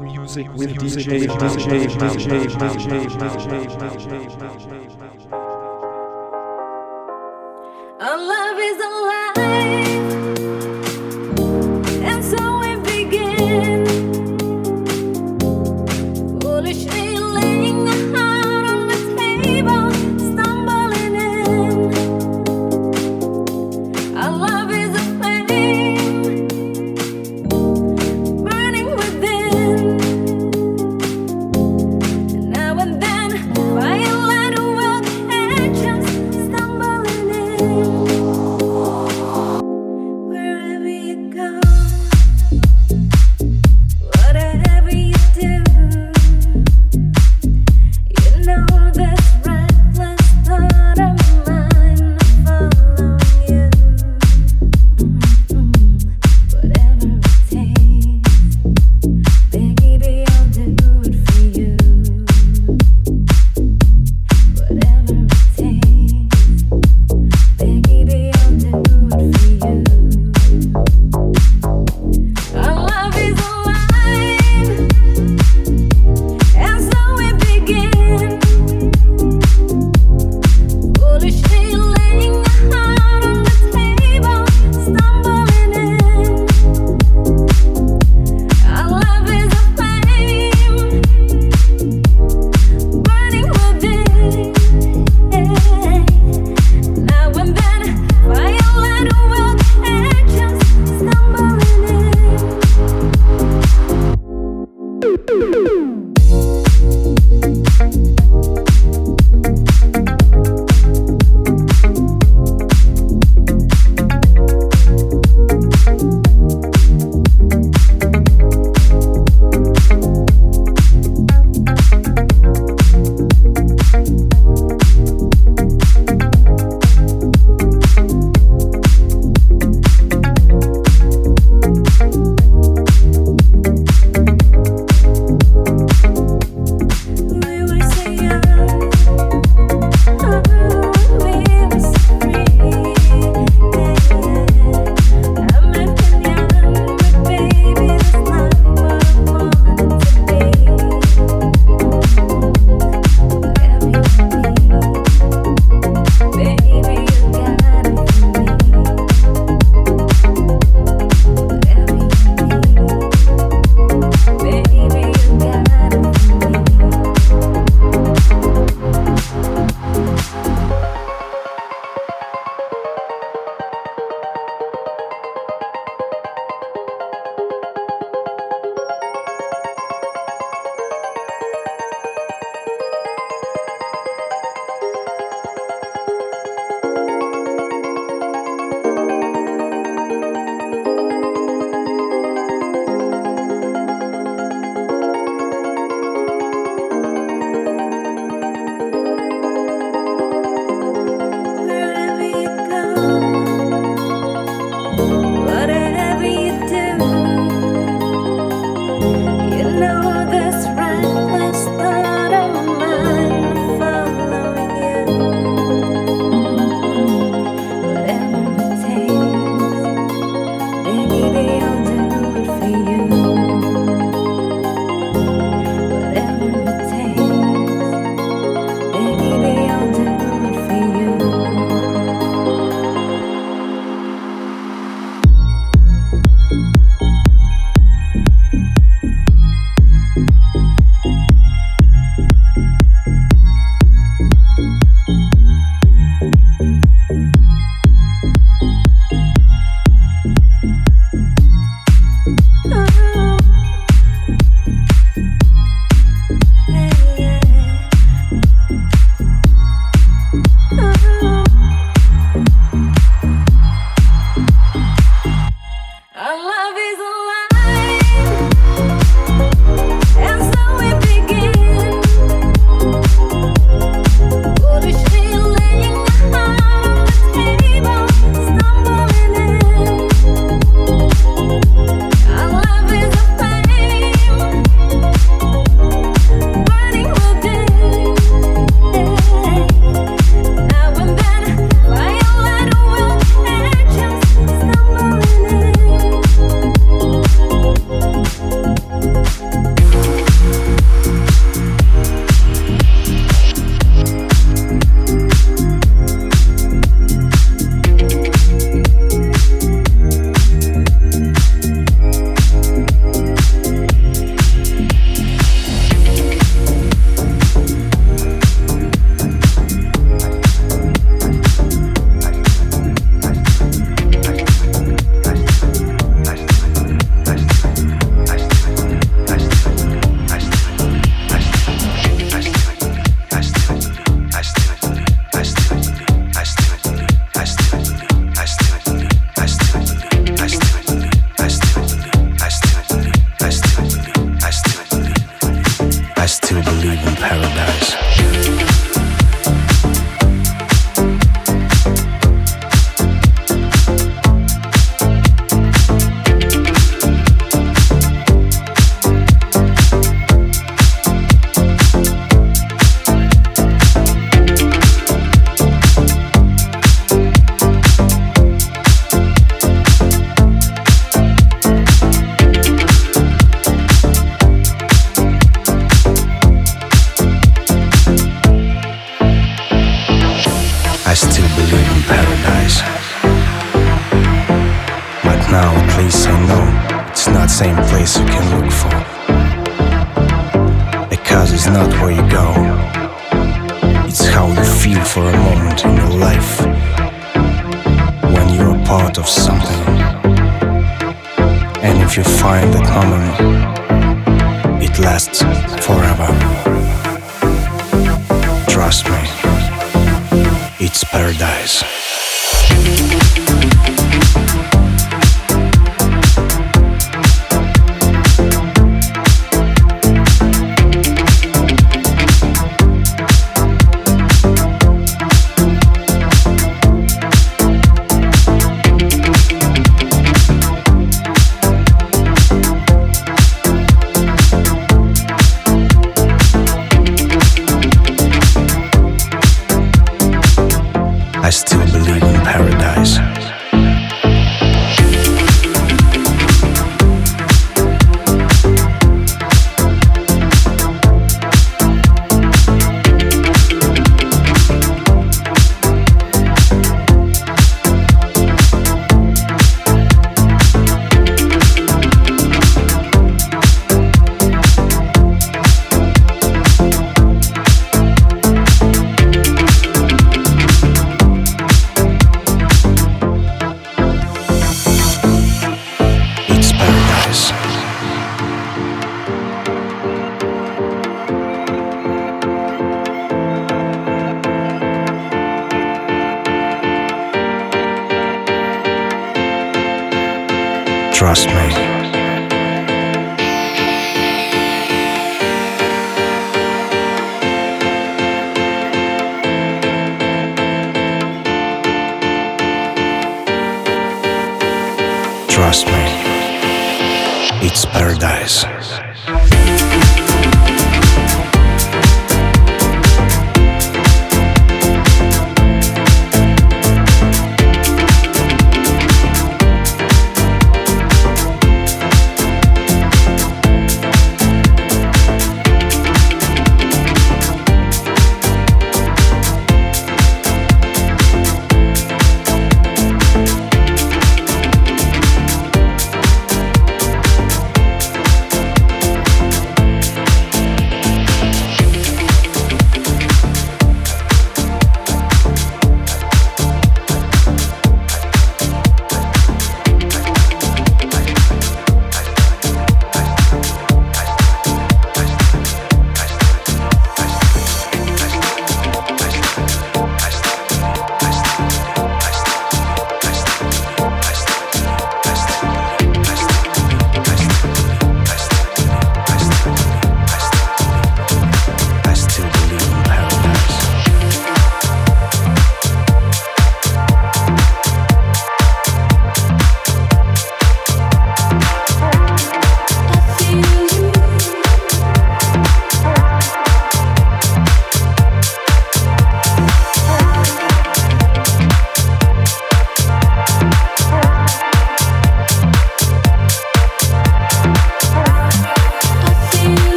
Music with DJ, DJ, DJ, Our love is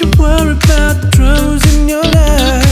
you worry about the troubles in your life.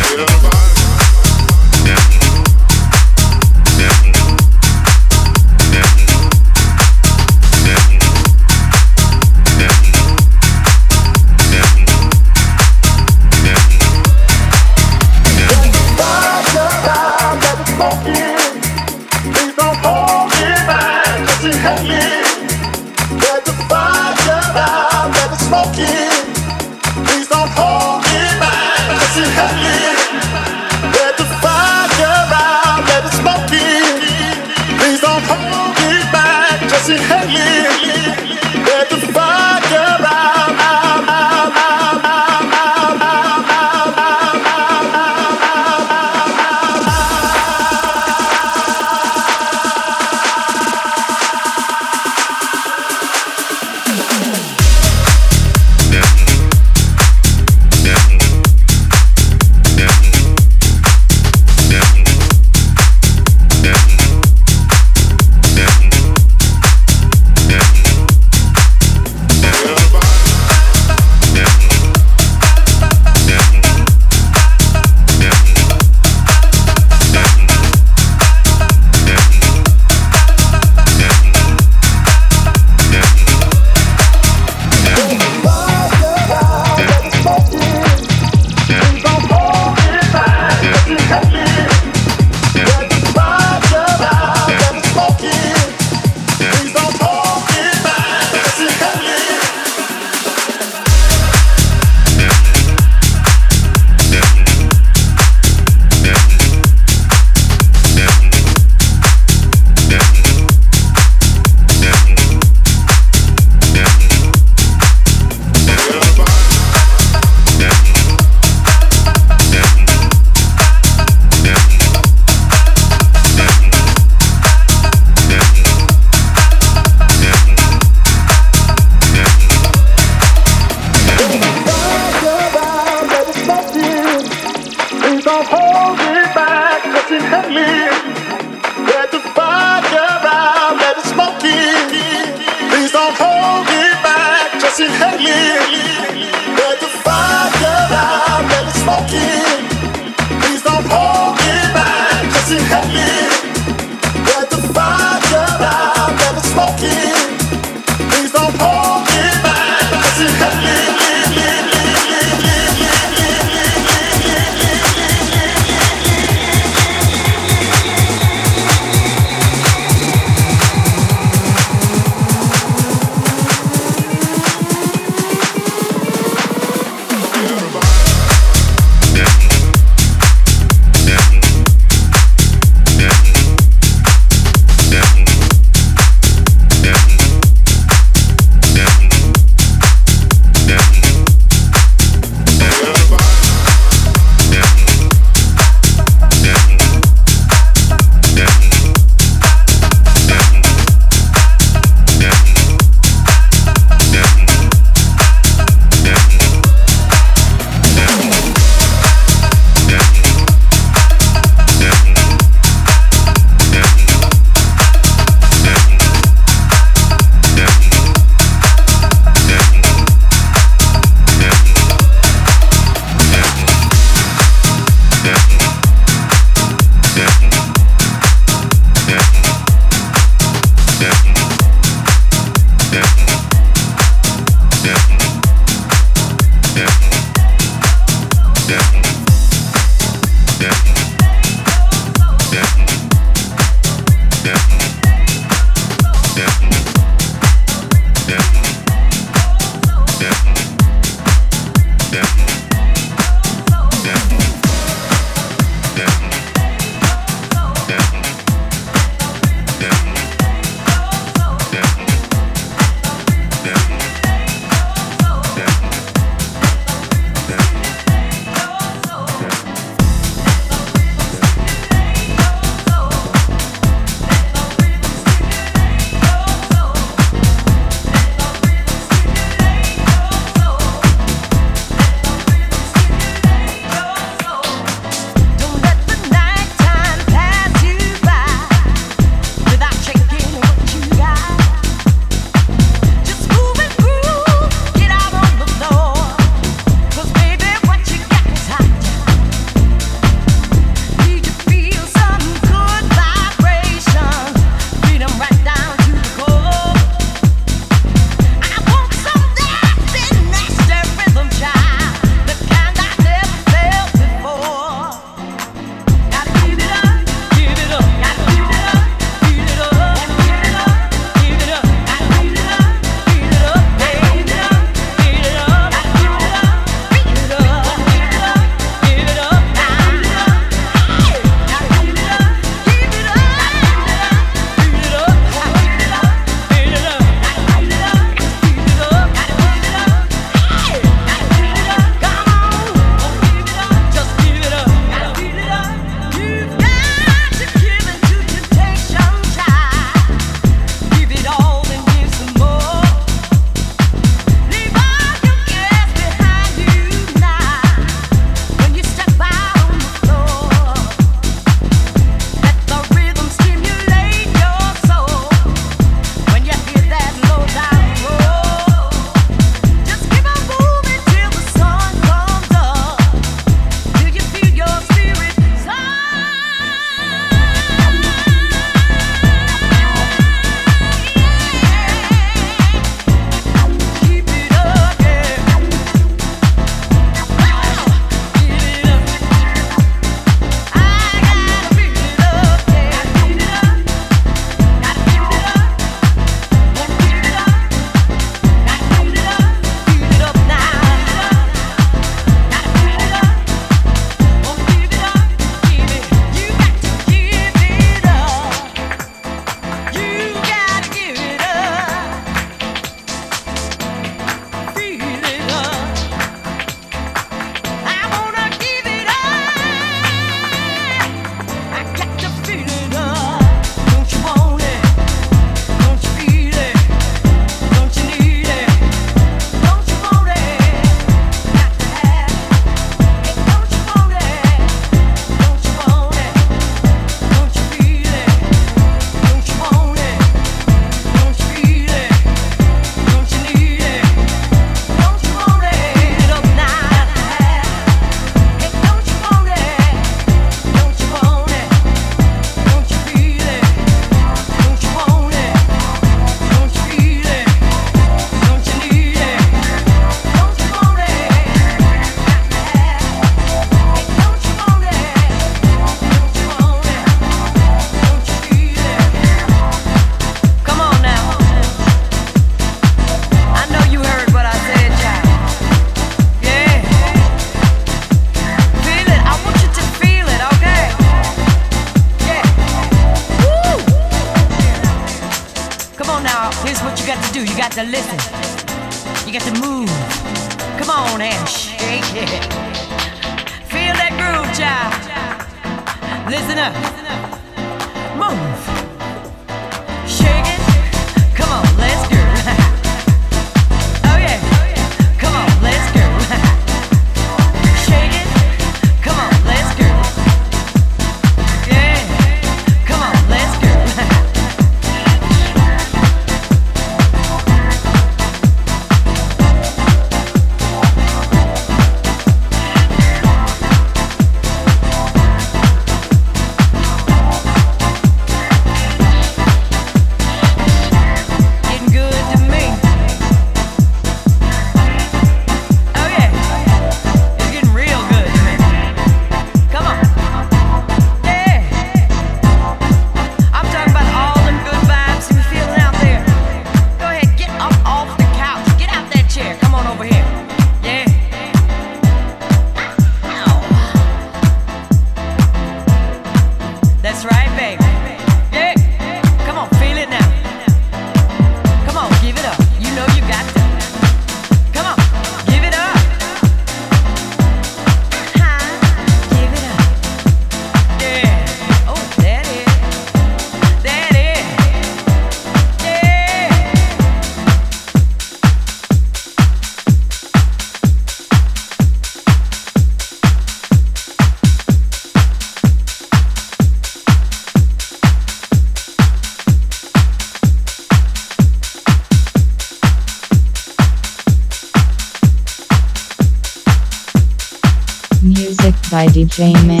DJ Man